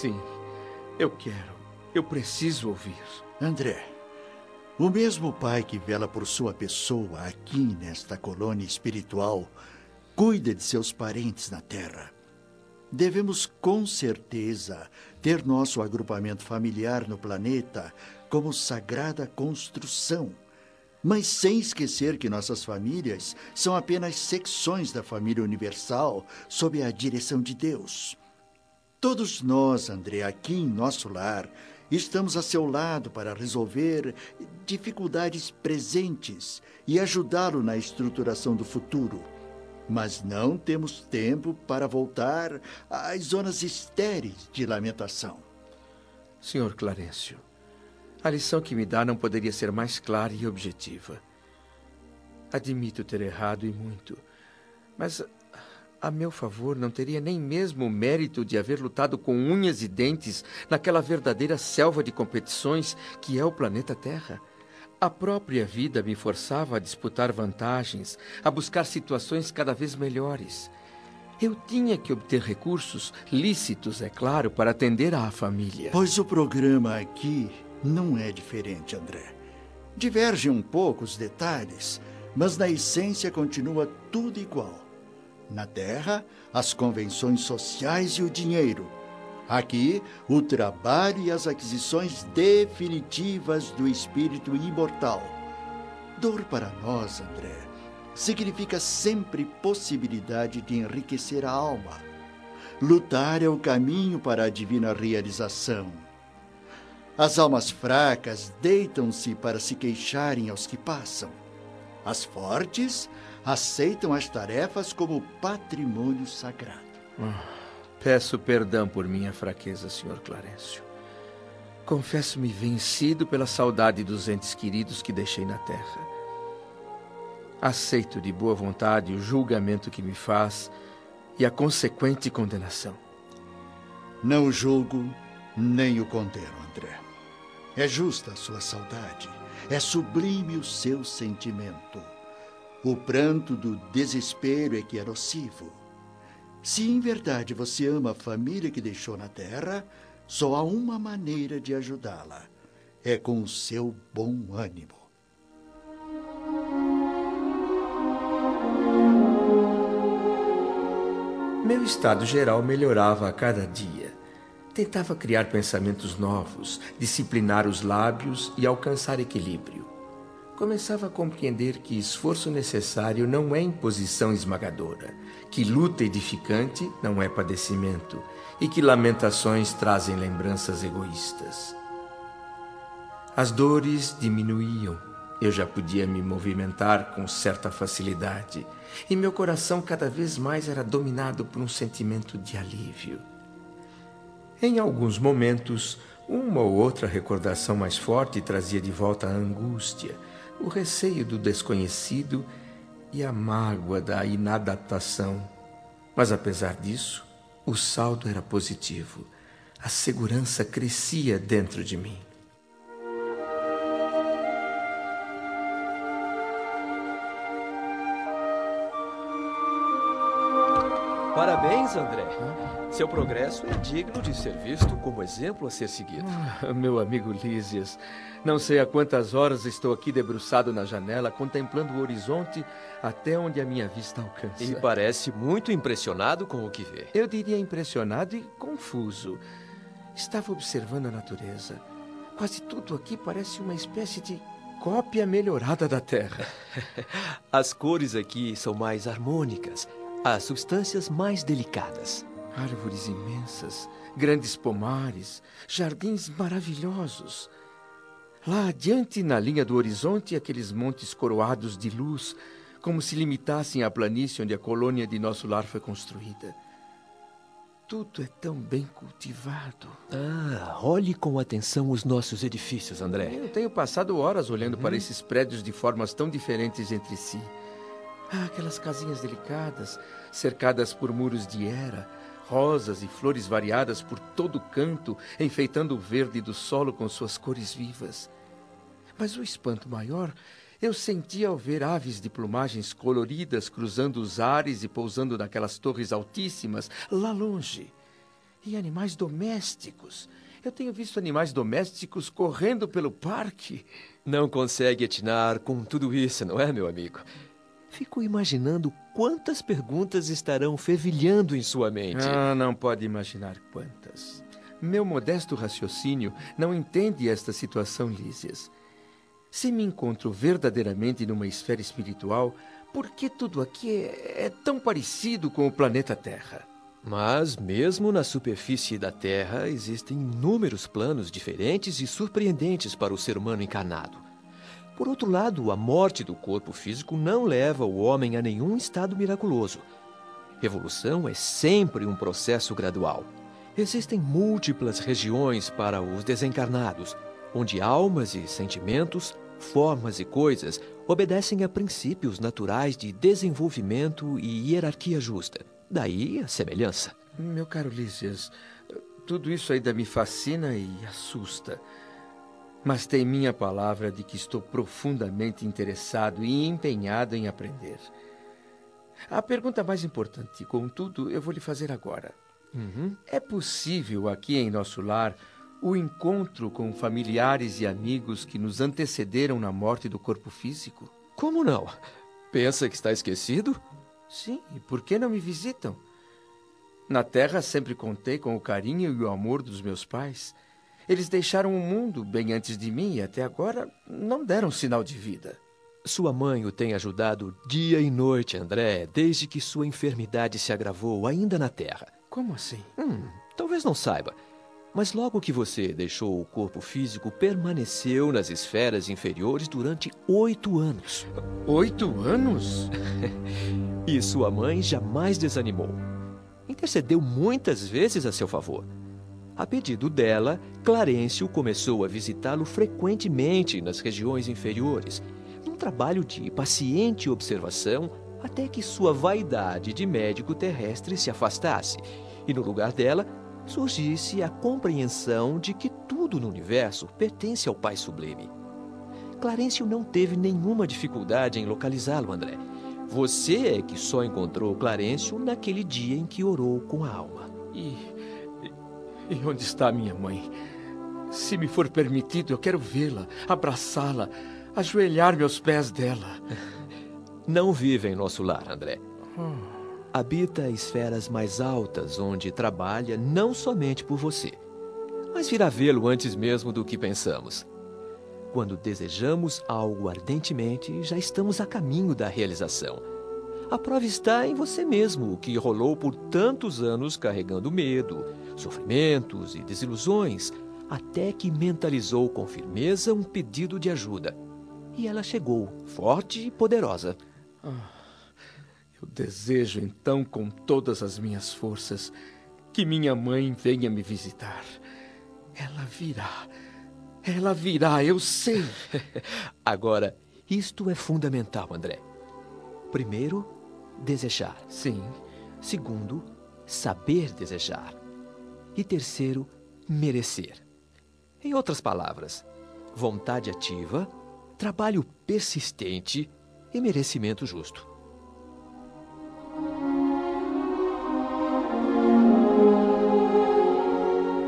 Sim, eu quero. Eu preciso ouvir. André, o mesmo Pai que vela por sua pessoa aqui nesta colônia espiritual cuida de seus parentes na Terra. Devemos com certeza ter nosso agrupamento familiar no planeta como sagrada construção, mas sem esquecer que nossas famílias são apenas secções da família universal sob a direção de Deus. Todos nós, André, aqui em nosso lar, estamos a seu lado para resolver dificuldades presentes e ajudá-lo na estruturação do futuro. Mas não temos tempo para voltar às zonas estéreis de lamentação. Senhor Clarencio, a lição que me dá não poderia ser mais clara e objetiva. Admito ter errado e muito, mas a meu favor não teria nem mesmo o mérito de haver lutado com unhas e dentes naquela verdadeira selva de competições que é o planeta Terra. A própria vida me forçava a disputar vantagens, a buscar situações cada vez melhores. Eu tinha que obter recursos, lícitos, é claro, para atender à família. Pois o programa aqui não é diferente, André. Divergem um pouco os detalhes, mas na essência continua tudo igual. Na Terra, as convenções sociais e o dinheiro. Aqui, o trabalho e as aquisições definitivas do espírito imortal. Dor para nós, André, significa sempre possibilidade de enriquecer a alma. Lutar é o caminho para a divina realização. As almas fracas deitam-se para se queixarem aos que passam. As fortes aceitam as tarefas como patrimônio sagrado. Ah, peço perdão por minha fraqueza, Sr. Clarencio. Confesso-me vencido pela saudade dos entes queridos que deixei na terra. Aceito de boa vontade o julgamento que me faz e a consequente condenação. Não julgo nem o condeno, André. É justa a sua saudade, é sublime o seu sentimento. O pranto do desespero é que é nocivo. Se em verdade você ama a família que deixou na terra, só há uma maneira de ajudá-la: é com o seu bom ânimo. Meu estado geral melhorava a cada dia. Tentava criar pensamentos novos, disciplinar os lábios e alcançar equilíbrio. Começava a compreender que esforço necessário não é imposição esmagadora, que luta edificante não é padecimento e que lamentações trazem lembranças egoístas. As dores diminuíam, eu já podia me movimentar com certa facilidade e meu coração cada vez mais era dominado por um sentimento de alívio. Em alguns momentos, uma ou outra recordação mais forte trazia de volta a angústia, o receio do desconhecido e a mágoa da inadaptação. Mas apesar disso, o saldo era positivo. A segurança crescia dentro de mim. Parabéns, André. Seu progresso é digno de ser visto como exemplo a ser seguido. Ah, meu amigo Lísias, não sei há quantas horas estou aqui debruçado na janela, contemplando o horizonte até onde a minha vista alcança. E parece muito impressionado com o que vê. Eu diria impressionado e confuso. Estava observando a natureza. Quase tudo aqui parece uma espécie de cópia melhorada da Terra. As cores aqui são mais harmônicas as substâncias mais delicadas. Árvores imensas, grandes pomares, jardins maravilhosos. Lá adiante, na linha do horizonte, aqueles montes coroados de luz, como se limitassem à planície onde a colônia de nosso lar foi construída. Tudo é tão bem cultivado. Ah, olhe com atenção os nossos edifícios, André. Eu tenho passado horas olhando uhum. para esses prédios de formas tão diferentes entre si. Ah, aquelas casinhas delicadas, cercadas por muros de era, rosas e flores variadas por todo o canto, enfeitando o verde do solo com suas cores vivas. Mas o espanto maior eu senti ao ver aves de plumagens coloridas cruzando os ares e pousando naquelas torres altíssimas lá longe. E animais domésticos. Eu tenho visto animais domésticos correndo pelo parque. Não consegue atinar com tudo isso, não é, meu amigo? Fico imaginando quantas perguntas estarão fervilhando em sua mente. Ah, não pode imaginar quantas. Meu modesto raciocínio não entende esta situação, Lísias. Se me encontro verdadeiramente numa esfera espiritual, por que tudo aqui é, é tão parecido com o planeta Terra? Mas, mesmo na superfície da Terra, existem inúmeros planos diferentes e surpreendentes para o ser humano encarnado. Por outro lado, a morte do corpo físico não leva o homem a nenhum estado miraculoso. Evolução é sempre um processo gradual. Existem múltiplas regiões para os desencarnados, onde almas e sentimentos, formas e coisas obedecem a princípios naturais de desenvolvimento e hierarquia justa. Daí a semelhança. Meu caro Lísias, tudo isso ainda me fascina e assusta. Mas tem minha palavra de que estou profundamente interessado e empenhado em aprender. A pergunta mais importante, contudo, eu vou lhe fazer agora. Uhum. É possível aqui em nosso lar o encontro com familiares e amigos que nos antecederam na morte do corpo físico? Como não? Pensa que está esquecido? Sim, e por que não me visitam? Na terra sempre contei com o carinho e o amor dos meus pais. Eles deixaram o mundo bem antes de mim e até agora não deram sinal de vida. Sua mãe o tem ajudado dia e noite, André, desde que sua enfermidade se agravou ainda na Terra. Como assim? Hum, talvez não saiba. Mas logo que você deixou o corpo físico, permaneceu nas esferas inferiores durante oito anos. Oito anos? e sua mãe jamais desanimou. Intercedeu muitas vezes a seu favor. A pedido dela, Clarencio começou a visitá-lo frequentemente nas regiões inferiores, num trabalho de paciente observação até que sua vaidade de médico terrestre se afastasse e, no lugar dela, surgisse a compreensão de que tudo no universo pertence ao Pai Sublime. Clarencio não teve nenhuma dificuldade em localizá-lo, André. Você é que só encontrou Clarencio naquele dia em que orou com a alma. E e onde está minha mãe? Se me for permitido, eu quero vê-la, abraçá-la, ajoelhar-me aos pés dela. Não vive em nosso lar, André. Habita esferas mais altas, onde trabalha não somente por você, mas virá vê-lo antes mesmo do que pensamos. Quando desejamos algo ardentemente, já estamos a caminho da realização. A prova está em você mesmo, que rolou por tantos anos carregando medo, sofrimentos e desilusões, até que mentalizou com firmeza um pedido de ajuda. E ela chegou, forte e poderosa. Ah, eu desejo então, com todas as minhas forças, que minha mãe venha me visitar. Ela virá. Ela virá, eu sei. Agora, isto é fundamental, André. Primeiro, desejar. Sim. Segundo, saber desejar. E terceiro, merecer. Em outras palavras, vontade ativa, trabalho persistente e merecimento justo.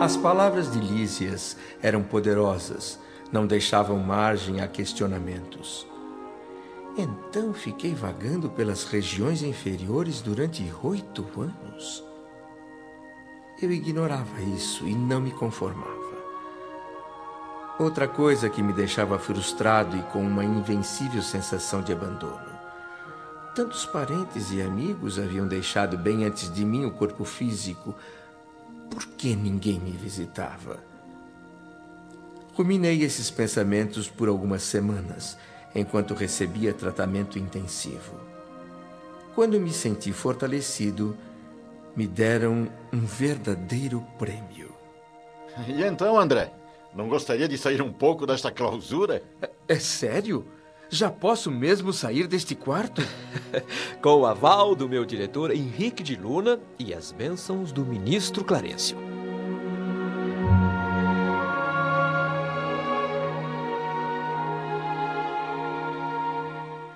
As palavras de Lísias eram poderosas, não deixavam margem a questionamentos. Então fiquei vagando pelas regiões inferiores durante oito anos. Eu ignorava isso e não me conformava. Outra coisa que me deixava frustrado e com uma invencível sensação de abandono. Tantos parentes e amigos haviam deixado bem antes de mim o corpo físico. Por que ninguém me visitava? Ruminei esses pensamentos por algumas semanas enquanto recebia tratamento intensivo. Quando me senti fortalecido, me deram um verdadeiro prêmio. E então, André? Não gostaria de sair um pouco desta clausura? É, é sério? Já posso mesmo sair deste quarto? Com o aval do meu diretor Henrique de Luna e as bênçãos do ministro Clarencio.